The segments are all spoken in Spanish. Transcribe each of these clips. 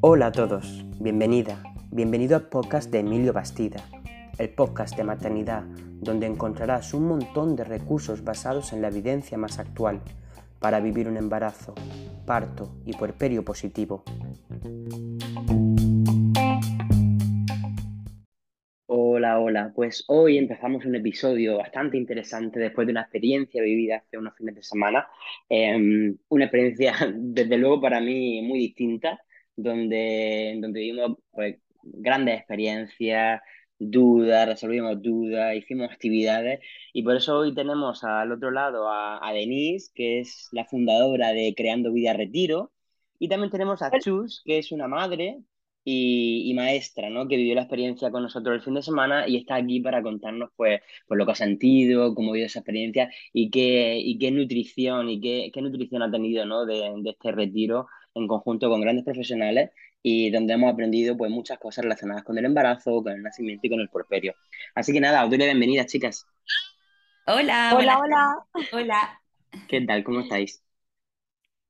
Hola a todos, bienvenida, bienvenido al podcast de Emilio Bastida, el podcast de maternidad donde encontrarás un montón de recursos basados en la evidencia más actual para vivir un embarazo, parto y puerperio positivo. Hola, hola. Pues hoy empezamos un episodio bastante interesante después de una experiencia vivida hace unos fines de semana. Em, una experiencia, desde luego, para mí muy distinta, donde, donde vivimos pues, grandes experiencias, dudas, resolvimos dudas, hicimos actividades y por eso hoy tenemos al otro lado a, a Denise, que es la fundadora de Creando Vida Retiro, y también tenemos a Chus, que es una madre y, maestra, ¿no? Que vivió la experiencia con nosotros el fin de semana y está aquí para contarnos, pues, pues lo que ha sentido, cómo ha vivido esa experiencia y qué, y qué nutrición y qué, qué nutrición ha tenido, ¿no? De, de este retiro en conjunto con grandes profesionales y donde hemos aprendido pues muchas cosas relacionadas con el embarazo, con el nacimiento y con el porperio. Así que nada, os doy la bienvenida, chicas. Hola, hola, hola. Hola. ¿Qué tal? ¿Cómo estáis?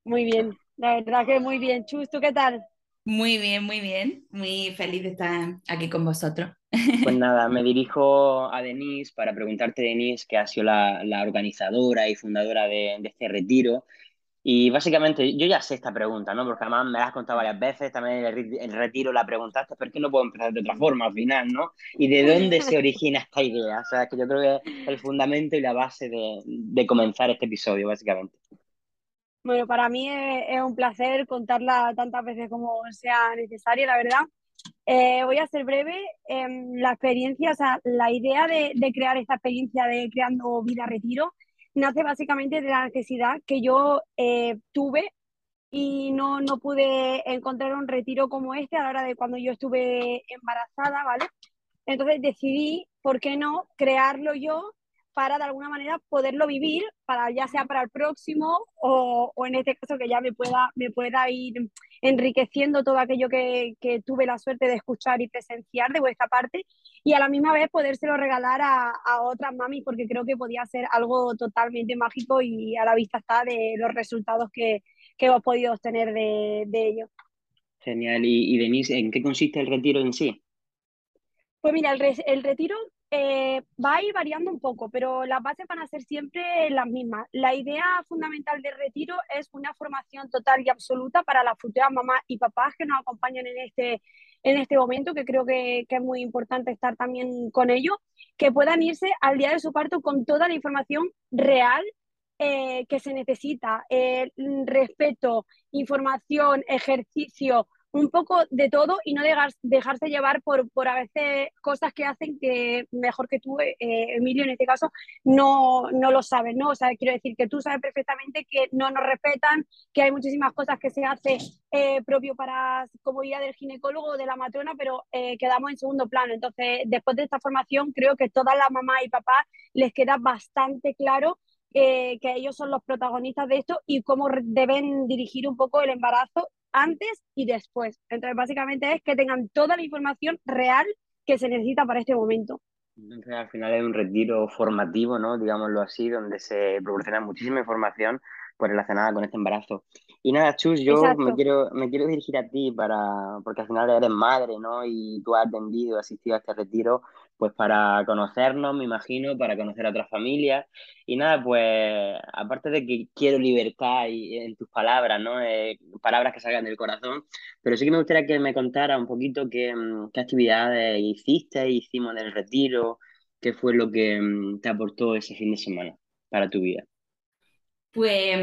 Muy bien, la verdad que muy bien. Chus, ¿tú qué tal? Muy bien, muy bien. Muy feliz de estar aquí con vosotros. Pues nada, me dirijo a Denise para preguntarte, Denise, que ha sido la, la organizadora y fundadora de, de, este retiro. Y básicamente, yo ya sé esta pregunta, ¿no? Porque además me la has contado varias veces, también el, el retiro la preguntaste, pero es que no puedo empezar de otra forma al final, ¿no? ¿Y de dónde se origina esta idea? O sea, que yo creo que es el fundamento y la base de, de comenzar este episodio, básicamente. Bueno, para mí es, es, un placer contarla tantas veces como sea necesario, la verdad. Eh, voy a ser breve. Eh, la experiencia, o sea, la idea de, de, crear esta experiencia de creando vida retiro nace básicamente de la necesidad que yo eh, tuve y no, no pude encontrar un retiro como este a la hora de cuando yo estuve embarazada, ¿vale? Entonces decidí, ¿por qué no crearlo yo para de alguna manera poderlo vivir, para ya sea para el próximo o, o, en este caso que ya me pueda, me pueda ir enriqueciendo todo aquello que, que, tuve la suerte de escuchar y presenciar de vuestra parte y a la misma vez podérselo regalar a, a otras mamis porque creo que podía ser algo totalmente mágico y a la vista está de los resultados que, que hemos podido obtener de, de ello. Genial. Y, y Denise, ¿en qué consiste el retiro en sí? Pues mira, el, re el retiro eh, va a ir variando un poco, pero las bases van a ser siempre las mismas. La idea fundamental del retiro es una formación total y absoluta para las futuras mamás y papás que nos acompañan en este, en este momento, que creo que, es muy importante estar también con ellos, que puedan irse al día de su parto con toda la información real eh, que se necesita, eh, respeto, información, ejercicio, un poco de todo y no dejar, dejarse llevar por, por a veces cosas que hacen que mejor que tú, eh, Emilio, en este caso, no, no lo sabes, ¿no? O sea, quiero decir que tú sabes perfectamente que no nos respetan, que hay muchísimas cosas que se hace eh, propio para comodidad del ginecólogo o de la matrona, pero eh, quedamos en segundo plano. Entonces, después de esta formación, creo que todas las mamás y papás les queda bastante claro eh, que ellos son los protagonistas de esto y cómo deben dirigir un poco el embarazo antes y después. Entonces, básicamente es que tengan toda la información real que se necesita para este momento. Entonces, al final es un retiro formativo, ¿no? Digámoslo así, donde se proporciona muchísima información pues, relacionada con este embarazo. Y nada, Chus, yo me quiero, me quiero dirigir a ti para, porque al final eres madre, ¿no? Y tú has atendido, asistido a este retiro, pues para conocernos, me imagino, para conocer a otras familias. Y nada, pues aparte de que quiero libertad y, en tus palabras, ¿no? Eh, palabras que salgan del corazón, pero sí que me gustaría que me contara un poquito qué, qué actividades hiciste, hicimos en el retiro, qué fue lo que te aportó ese fin de semana para tu vida. Pues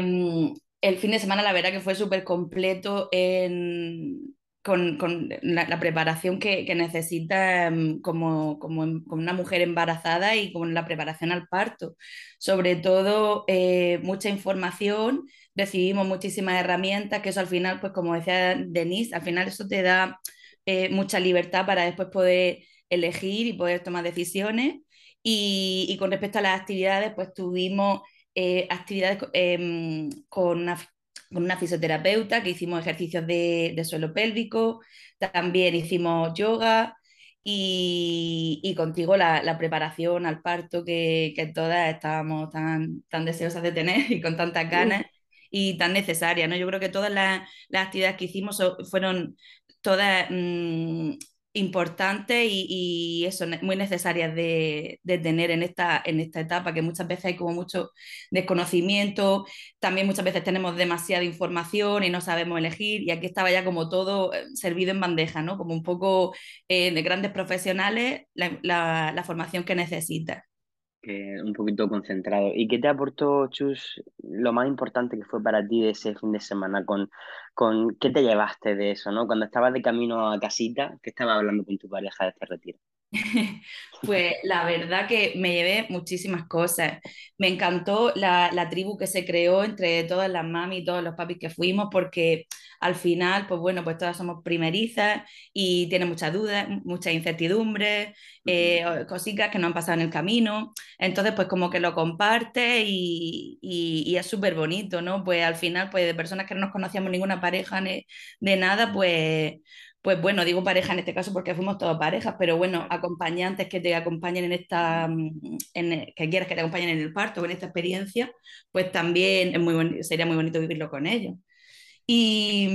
el fin de semana la verdad que fue súper completo en, con, con la, preparación que, que necesita como, como, como, una mujer embarazada y con la preparación al parto. Sobre todo, eh, mucha información, recibimos muchísimas herramientas, que eso al final, pues como decía Denise, al final eso te da eh, mucha libertad para después poder elegir y poder tomar decisiones. Y, y con respecto a las actividades, pues tuvimos eh, actividades eh, con, con, una, fisioterapeuta, que hicimos ejercicios de, de suelo pélvico, también hicimos yoga y, y contigo la, la, preparación al parto que, que, todas estábamos tan, tan deseosas de tener y con tantas ganas. y tan necesarias, ¿no? Yo creo que todas las, actividades que hicimos fueron todas mm, importantes y, eso, muy necesarias de, tener en esta, en esta etapa, que muchas veces hay como mucho desconocimiento, también muchas veces tenemos demasiada información y no sabemos elegir, y aquí estaba ya como todo eh, servido en bandeja, ¿no? Como un poco eh, de grandes profesionales, la, la formación que necesitas un poquito concentrado. ¿Y qué te aportó, Chus, lo más importante que fue para ti de ese fin de semana? ¿Con, con qué te llevaste de eso, no? Cuando estabas de camino a casita, ¿qué estabas hablando con tu pareja de este retiro? Pues la verdad que me llevé muchísimas cosas. Me encantó la, la, tribu que se creó entre todas las mami y todos los papis que fuimos, porque al final, pues bueno, pues todas somos primerizas y tiene muchas dudas, muchas incertidumbres, eh, cositas que no han pasado en el camino. Entonces, pues como que lo comparte y, y, es súper bonito, ¿no? Pues al final, pues de personas que no nos conocíamos ninguna pareja de nada, pues pues bueno, digo pareja en este caso porque fuimos todos parejas, pero bueno, acompañantes que te acompañen en esta, mm, en, que quieras que te acompañen en el parto o en esta experiencia, pues también es muy sería muy bonito vivirlo con ellos. Y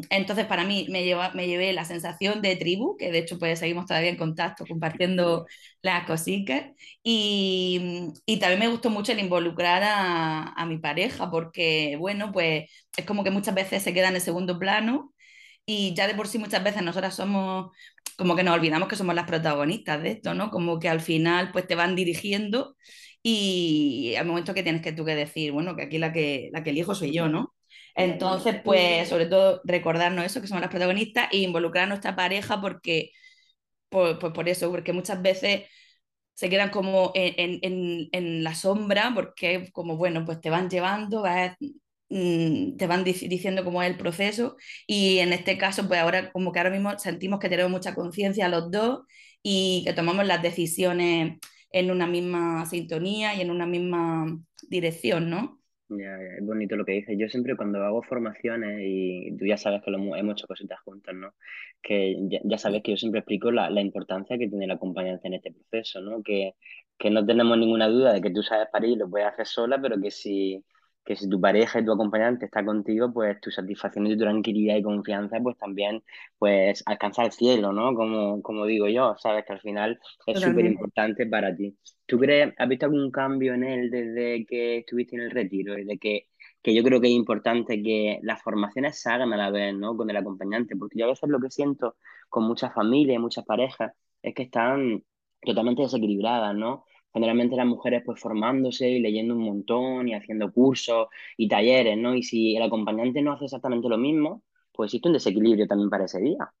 mm, entonces para mí me, lleva, me llevé la sensación de tribu, que de hecho pues seguimos todavía en contacto compartiendo las cositas. Y, mm, y también me gustó mucho el involucrar a, a, mi pareja, porque bueno, pues es como que muchas veces se queda en el segundo plano y ya de por sí muchas veces nosotras somos, como que nos olvidamos que somos las protagonistas de esto, ¿no? Como que al final pues te van dirigiendo y al momento que tienes que tú que decir, bueno, que aquí la que, la que elijo soy yo, ¿no? Entonces, pues sobre todo recordarnos eso, que somos las protagonistas e involucrar a nuestra pareja porque, pues, por eso, porque muchas veces se quedan como en, en, en, la sombra porque como, bueno, pues te van llevando, mm, te van diciendo cómo es el proceso y en este caso, pues ahora como que ahora mismo sentimos que tenemos mucha conciencia los dos y que tomamos las decisiones en una misma sintonía y en una misma dirección, ¿no? Ya, es bonito lo que dices. Yo siempre cuando hago formaciones, y tú ya sabes que lo hemos, hecho cositas juntas, ¿no? Que ya, sabes que yo siempre explico la, la, importancia que tiene el acompañante en este proceso, ¿no? Que, que no tenemos ninguna duda de que tú sabes parir lo puedes hacer sola, pero que si que si tu pareja y tu acompañante está contigo, pues tu satisfacción y tu tranquilidad y confianza, pues también pues alcanza el cielo, ¿no? Como, como digo yo, sabes que al final es súper importante para ti. ¿Tú crees, has visto algún cambio en él desde que estuviste en el retiro? Desde que, que yo creo que es importante que las formaciones se hagan a la vez, ¿no? Con el acompañante, porque yo a veces lo que siento con muchas familias muchas parejas es que están totalmente desequilibradas, ¿no? Generalmente las mujeres pues formándose y leyendo un montón y haciendo cursos y talleres, ¿no? Y si el acompañante no hace exactamente lo mismo, pues existe un desequilibrio también para ese día.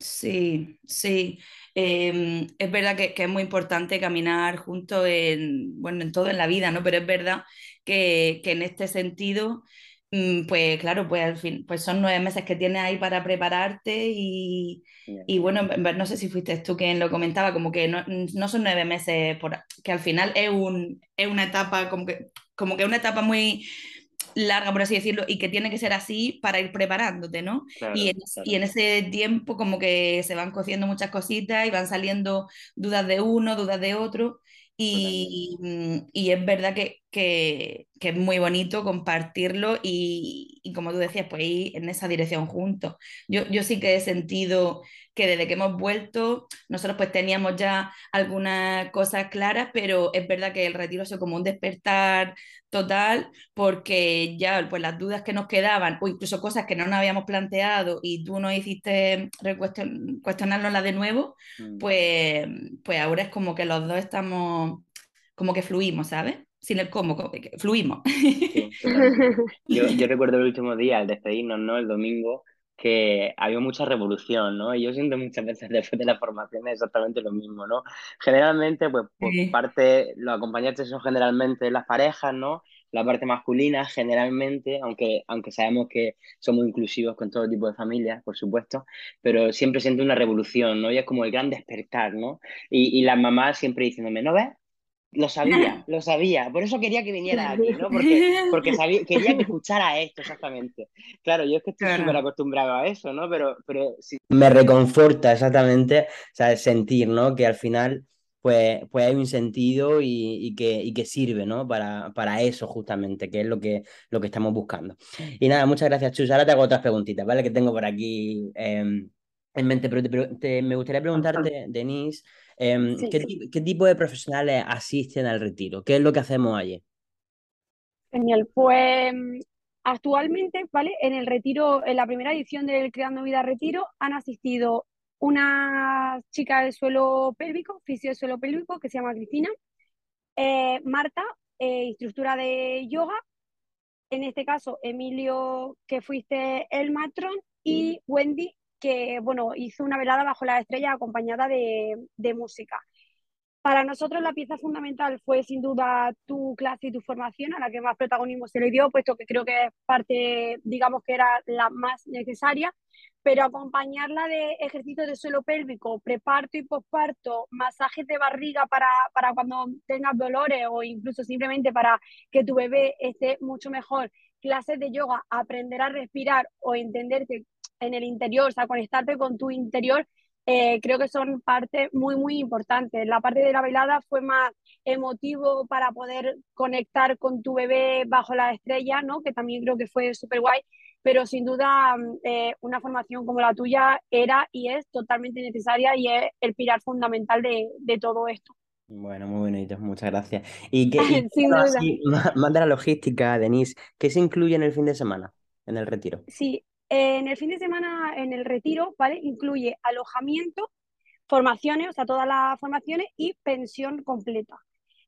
Sí, sí. Em, es verdad que, es muy importante caminar juntos en, bueno, en todo en la vida, ¿no? Pero es verdad que, que en este sentido pues claro, pues al fin, pues son nueve meses que tienes ahí para prepararte y, y, bueno, no sé si fuiste tú quien lo comentaba, como que no, no son nueve meses, por, que al final es, un, es una etapa, como que, como que una etapa muy larga, por así decirlo, y que tiene que ser así para ir preparándote, ¿no? y, en, y en ese tiempo como que se van cociendo muchas cositas y van saliendo dudas de uno, dudas de otro. Y, mm, y, es verdad que, que, que, es muy bonito compartirlo y, y, como tú decías, pues ir en esa dirección juntos. Yo, yo sí que he sentido que desde que hemos vuelto, nosotros pues teníamos ya algunas cosas claras, pero es verdad que el retiro ha sido como un despertar total, porque ya pues las dudas que nos quedaban, o incluso cosas que no nos habíamos planteado y tú nos hiciste cuestionarnos de nuevo, mm. pues, pues ahora es como que los dos estamos, como que fluimos, ¿sabes? Sin el cómo, fluimos. yo, yo, recuerdo el último día, al despedirnos, ¿no? El domingo, que había mucha revolución, ¿no? Y yo siento muchas veces después de la formación exactamente lo mismo, ¿no? Generalmente, pues por parte, los acompañantes son generalmente las parejas, ¿no? La parte masculina, generalmente, aunque, aunque sabemos que somos inclusivos con todo tipo de familias, por supuesto, pero siempre siento una revolución, ¿no? Y es como el gran despertar, ¿no? Y, y las mamás siempre diciéndome, ¿no ves? Lo sabía, lo sabía. Por eso quería que viniera aquí, ¿no? Porque, porque sabía, quería que escuchara esto exactamente. Claro, yo es que estoy súper acostumbrado a eso, ¿no? Pero, pero sí. Me reconforta exactamente, o sea, sentir, ¿no? Que al final pues, pues hay un sentido y, que, que sirve, ¿no? Para, para eso justamente, que es lo que, lo que estamos buscando. Y nada, muchas gracias, Chus. Ahora te hago otras preguntitas, ¿vale? Que tengo por aquí em, en mente, pero me gustaría preguntarte, Denise, em, ¿qué, tipo de profesionales asisten al retiro? ¿Qué es lo que hacemos allí? Genial, pues actualmente, ¿vale? En el retiro, en la primera edición del Creando Vida Retiro, han asistido una chica del suelo pélvico, fisio del suelo pélvico, que se llama Cristina, eh, Marta, eh, instructora de yoga, en este caso Emilio, que fuiste el matrón, y Wendy, que bueno, hizo una velada bajo la estrella acompañada de, música. Para nosotros la pieza fundamental fue sin duda tu clase y tu formación, a la que más protagonismo se le dio, puesto que creo que es parte, digamos que era la más necesaria, pero acompañarla de ejercicios de suelo pélvico, preparto y posparto, masajes de barriga para, para cuando tengas dolores o incluso simplemente para que tu bebé esté mucho mejor, clases de yoga, aprender a respirar o entenderte en el interior, o sea, conectarte con tu interior, eh, creo que son parte muy, muy importantes. La parte de la velada fue más emotivo para poder conectar con tu bebé bajo la estrella, ¿no? que también creo que fue súper guay, pero sin duda eh, una formación como la tuya era y es totalmente necesaria y es el pilar fundamental de, de todo esto. Bueno, muy bonito, muchas gracias. Y, que, más de la logística, Denise, ¿qué se incluye en el fin de semana, en el retiro? Sí, en el fin de semana, en el retiro, ¿vale? Incluye alojamiento, formaciones, o sea, todas las formaciones y pensión completa.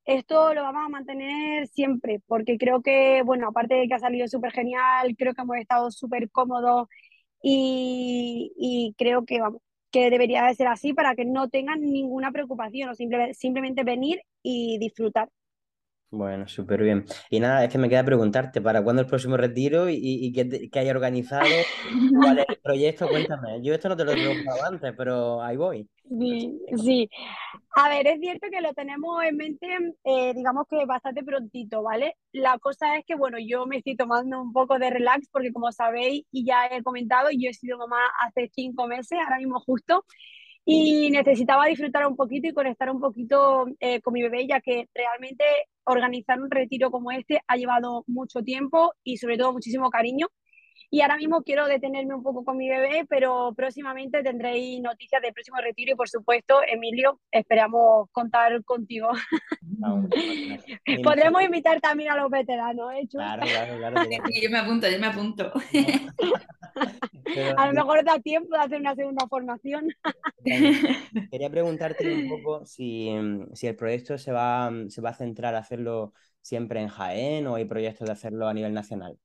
Esto lo vamos a mantener siempre, porque creo que, bueno, aparte de que ha salido súper genial, creo que hemos estado súper cómodos y, y, creo que, vamos, que debería de ser así para que no tengan ninguna preocupación o simplemente venir y disfrutar. Bueno, súper bien. Y nada, es que me queda preguntarte, ¿para cuándo el próximo retiro y, y qué, qué, hay organizado? ¿Cuál es el proyecto? Cuéntame. Yo esto no te lo he preguntado antes, pero ahí voy. Sí, sí. A ver, es cierto que lo tenemos en mente, eh, digamos que bastante prontito, ¿vale? La cosa es que, bueno, yo me estoy tomando un poco de relax porque como sabéis y ya he comentado, yo he sido mamá hace cinco meses, ahora mismo justo, y necesitaba disfrutar un poquito y conectar un poquito eh, con mi bebé, ya que realmente organizar un retiro como este ha llevado mucho tiempo y sobre todo muchísimo cariño. Y ahora mismo quiero detenerme un poco con mi bebé, pero próximamente tendréis noticias del próximo retiro y por supuesto, Emilio, esperamos contar contigo. Podremos invitar también a los veteranos, ¿eh? Claro, claro, claro. yo me apunto, yo me apunto. a lo mejor da tiempo de hacer una segunda formación. Quería preguntarte un poco si, si el proyecto se va, se va a centrar a hacerlo siempre en Jaén o hay proyectos de hacerlo a nivel nacional.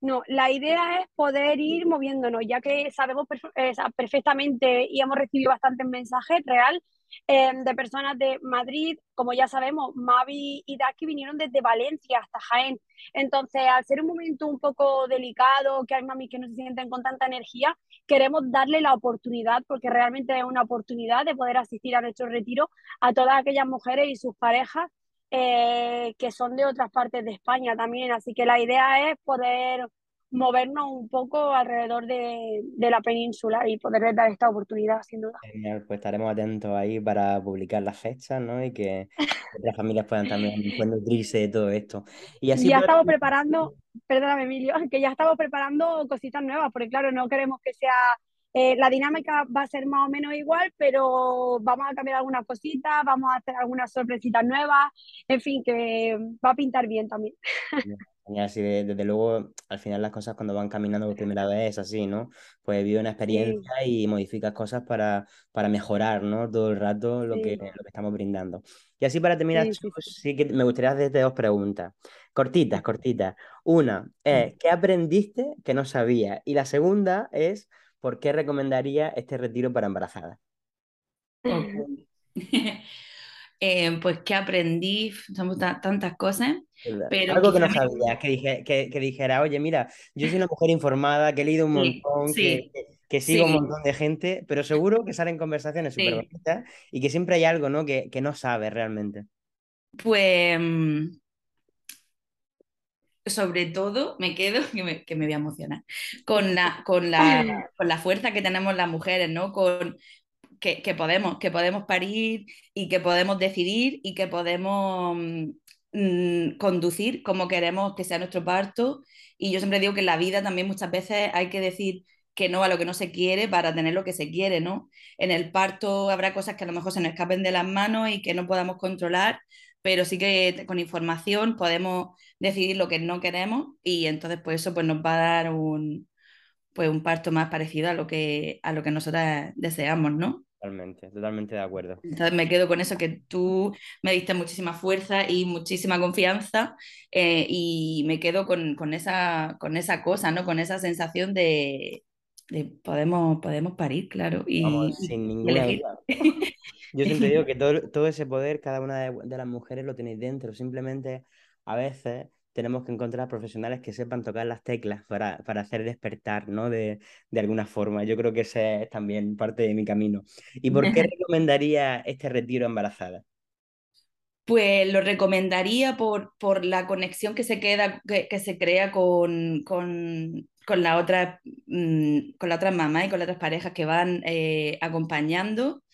No, la idea es poder ir moviéndonos, ya que sabemos eh, perfectamente y hemos recibido bastantes mensajes real em, de personas de Madrid. Como ya sabemos, Mavi y Daki vinieron desde Valencia hasta Jaén. Entonces, al ser un momento un poco delicado, que hay mami que no se sienten con tanta energía, queremos darle la oportunidad, porque realmente es una oportunidad de poder asistir a nuestro retiro a todas aquellas mujeres y sus parejas eh, que son de otras partes de España también. Así que la idea es poder movernos un poco alrededor de, la península y poder dar esta oportunidad, sin duda. Genial, pues estaremos atentos ahí para publicar las fechas, ¿no? Y que otras familias puedan también nutrirse de todo esto. Y así ya estamos preparando, perdóname Emilio, que ya estamos preparando cositas nuevas, porque claro, no queremos que sea eh, la dinámica va a ser más o menos igual, pero vamos a cambiar algunas cositas, vamos a hacer algunas sorpresitas nuevas, en fin, que va a pintar bien también. Genial, sí, desde luego, al final las cosas cuando van caminando por primera vez es así, ¿no? Pues vive una experiencia y modificas cosas para, para mejorar, ¿no? Todo el rato lo, que, lo que estamos brindando. Y así para terminar, sí, que me gustaría hacerte dos preguntas, cortitas, cortitas. Una es, ¿qué aprendiste que no sabía? Y la segunda es, ¿por qué recomendaría este retiro para embarazadas? Eh, pues que aprendí, somos tantas cosas. Pero Algo que no sabía, que, que, dijera, oye, mira, yo soy una mujer informada, que he leído un montón, que, que, sigo un montón de gente, pero seguro que salen conversaciones súper bonitas y que siempre hay algo ¿no? que, no sabes realmente. Pues mm, sobre todo me quedo, que me, que me voy a emocionar, con la, con, la, con la fuerza que tenemos las mujeres, ¿no? Con, que, podemos, que podemos parir y que podemos decidir y que podemos mm, conducir como queremos que sea nuestro parto. Y yo siempre digo que en la vida también muchas veces hay que decir que no a lo que no se quiere para tener lo que se quiere, ¿no? En el parto habrá cosas que a lo mejor se nos escapen de las manos y que no podamos controlar, pero sí que con información podemos decidir lo que no queremos y entonces pues eso pues nos va a dar un, pues un parto más parecido a lo que, a lo que nosotras deseamos, ¿no? Totalmente, totalmente de acuerdo. Entonces me quedo con eso, que tú me diste muchísima fuerza y muchísima confianza eh, y me quedo con, con, esa, con esa cosa, ¿no? Con esa sensación de, de podemos, podemos parir, claro. Y, Vamos, sin ninguna duda. Yo siempre digo que todo, todo ese poder, cada una de, de las mujeres lo tenéis dentro, simplemente a veces tenemos que encontrar profesionales que sepan tocar las teclas para, para hacer despertar, ¿no? De, de, alguna forma. Yo creo que ese es también parte de mi camino. ¿Y por qué recomendaría este retiro embarazada? Pues lo recomendaría por, por la conexión que se, queda, que, que se crea con, con, con, la otra, mmm, con la otra mamá y con las otras parejas que van eh, acompañando,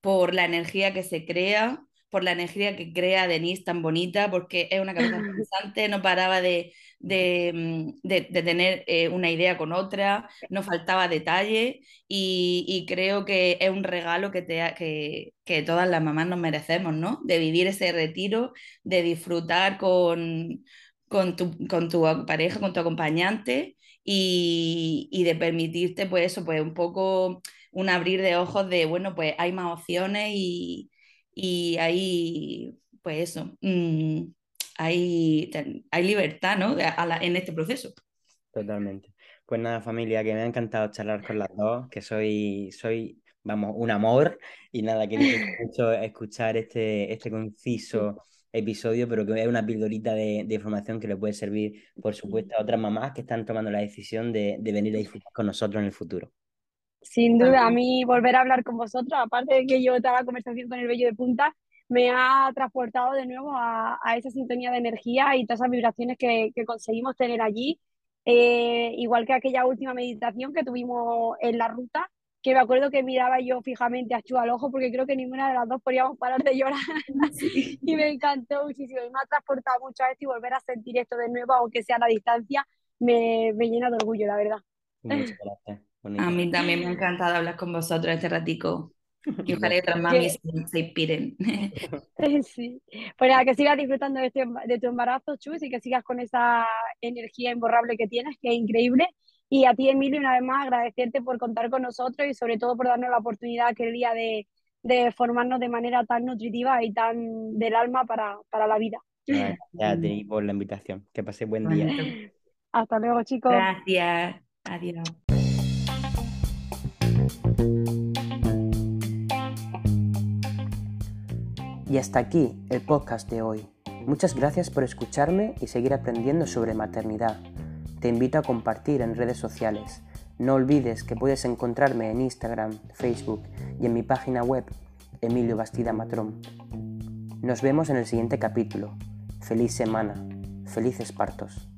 por la energía que se crea, por la energía que crea Denise tan bonita, porque es una cabeza interesante, no paraba de, de, mm, de, de tener eh, una idea con otra, no faltaba detalle y, y, creo que es un regalo que, te, que, que todas las mamás nos merecemos, ¿no? De vivir ese retiro, de disfrutar con, con, tu, con tu pareja, con tu acompañante y, y de permitirte, pues eso, pues un poco un abrir de ojos de, bueno, pues hay más opciones y, y hay, pues eso, mmm, hay, hay libertad ¿no? A la, en este proceso. Totalmente. Pues nada, familia, que me ha encantado charlar con las dos, que soy, soy vamos, un amor y nada, que mucho escuchar este, este conciso episodio, pero que es una pildorita de, de, información que le puede servir, por supuesto, a otras mamás que están tomando la decisión de, de venir a disfrutar con nosotros en el futuro. Sin duda, a mí volver a hablar con vosotros, aparte de que yo toda la conversación con el vello de punta, me ha transportado de nuevo a, a esa sintonía de energía y todas esas vibraciones que, que conseguimos tener allí. Eh, igual que aquella última meditación que tuvimos en la ruta, que me acuerdo que miraba yo fijamente a Chu al ojo porque creo que ninguna de las dos podíamos parar de llorar sí. y me encantó muchísimo y me ha transportado mucho a esto y volver a sentir esto de nuevo, aunque sea a la distancia, me, me llena de orgullo, la verdad. Muchas gracias. A mí también me ha encantado hablar con vosotros este ratico. Y ojalá que otras mamis se inspiren. Sí. Pues nada, que sigas disfrutando de, este, de tu embarazo, Chus, y que sigas con esa energía imborrable que tienes, que es increíble. Y a ti, Emilio, una vez más agradecerte por contar con nosotros y sobre todo por darnos la oportunidad aquel día de, de formarnos de manera tan nutritiva y tan del alma para, para la vida. Gracias a ti por la invitación. Que pase buen día. Hasta luego, chicos. Gracias. Adiós. Y hasta aquí el podcast de hoy. Muchas gracias por escucharme y seguir aprendiendo sobre maternidad. Te invito a compartir en redes sociales. No olvides que puedes encontrarme en Instagram, Facebook y en mi página web, Emilio Bastida Matrón. Nos vemos en el siguiente capítulo. Feliz semana. Felices partos.